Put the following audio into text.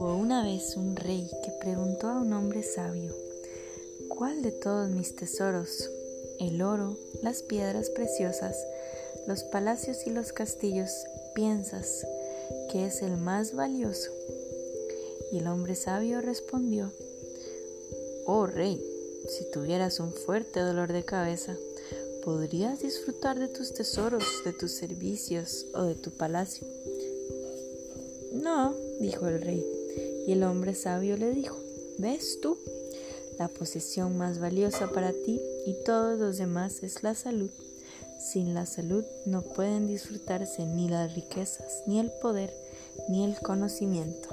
Hubo una vez un rey que preguntó a un hombre sabio, ¿cuál de todos mis tesoros, el oro, las piedras preciosas, los palacios y los castillos, piensas que es el más valioso? Y el hombre sabio respondió, Oh rey, si tuvieras un fuerte dolor de cabeza, podrías disfrutar de tus tesoros, de tus servicios o de tu palacio. No, dijo el rey, y el hombre sabio le dijo, ¿ves tú? La posesión más valiosa para ti y todos los demás es la salud. Sin la salud no pueden disfrutarse ni las riquezas, ni el poder, ni el conocimiento.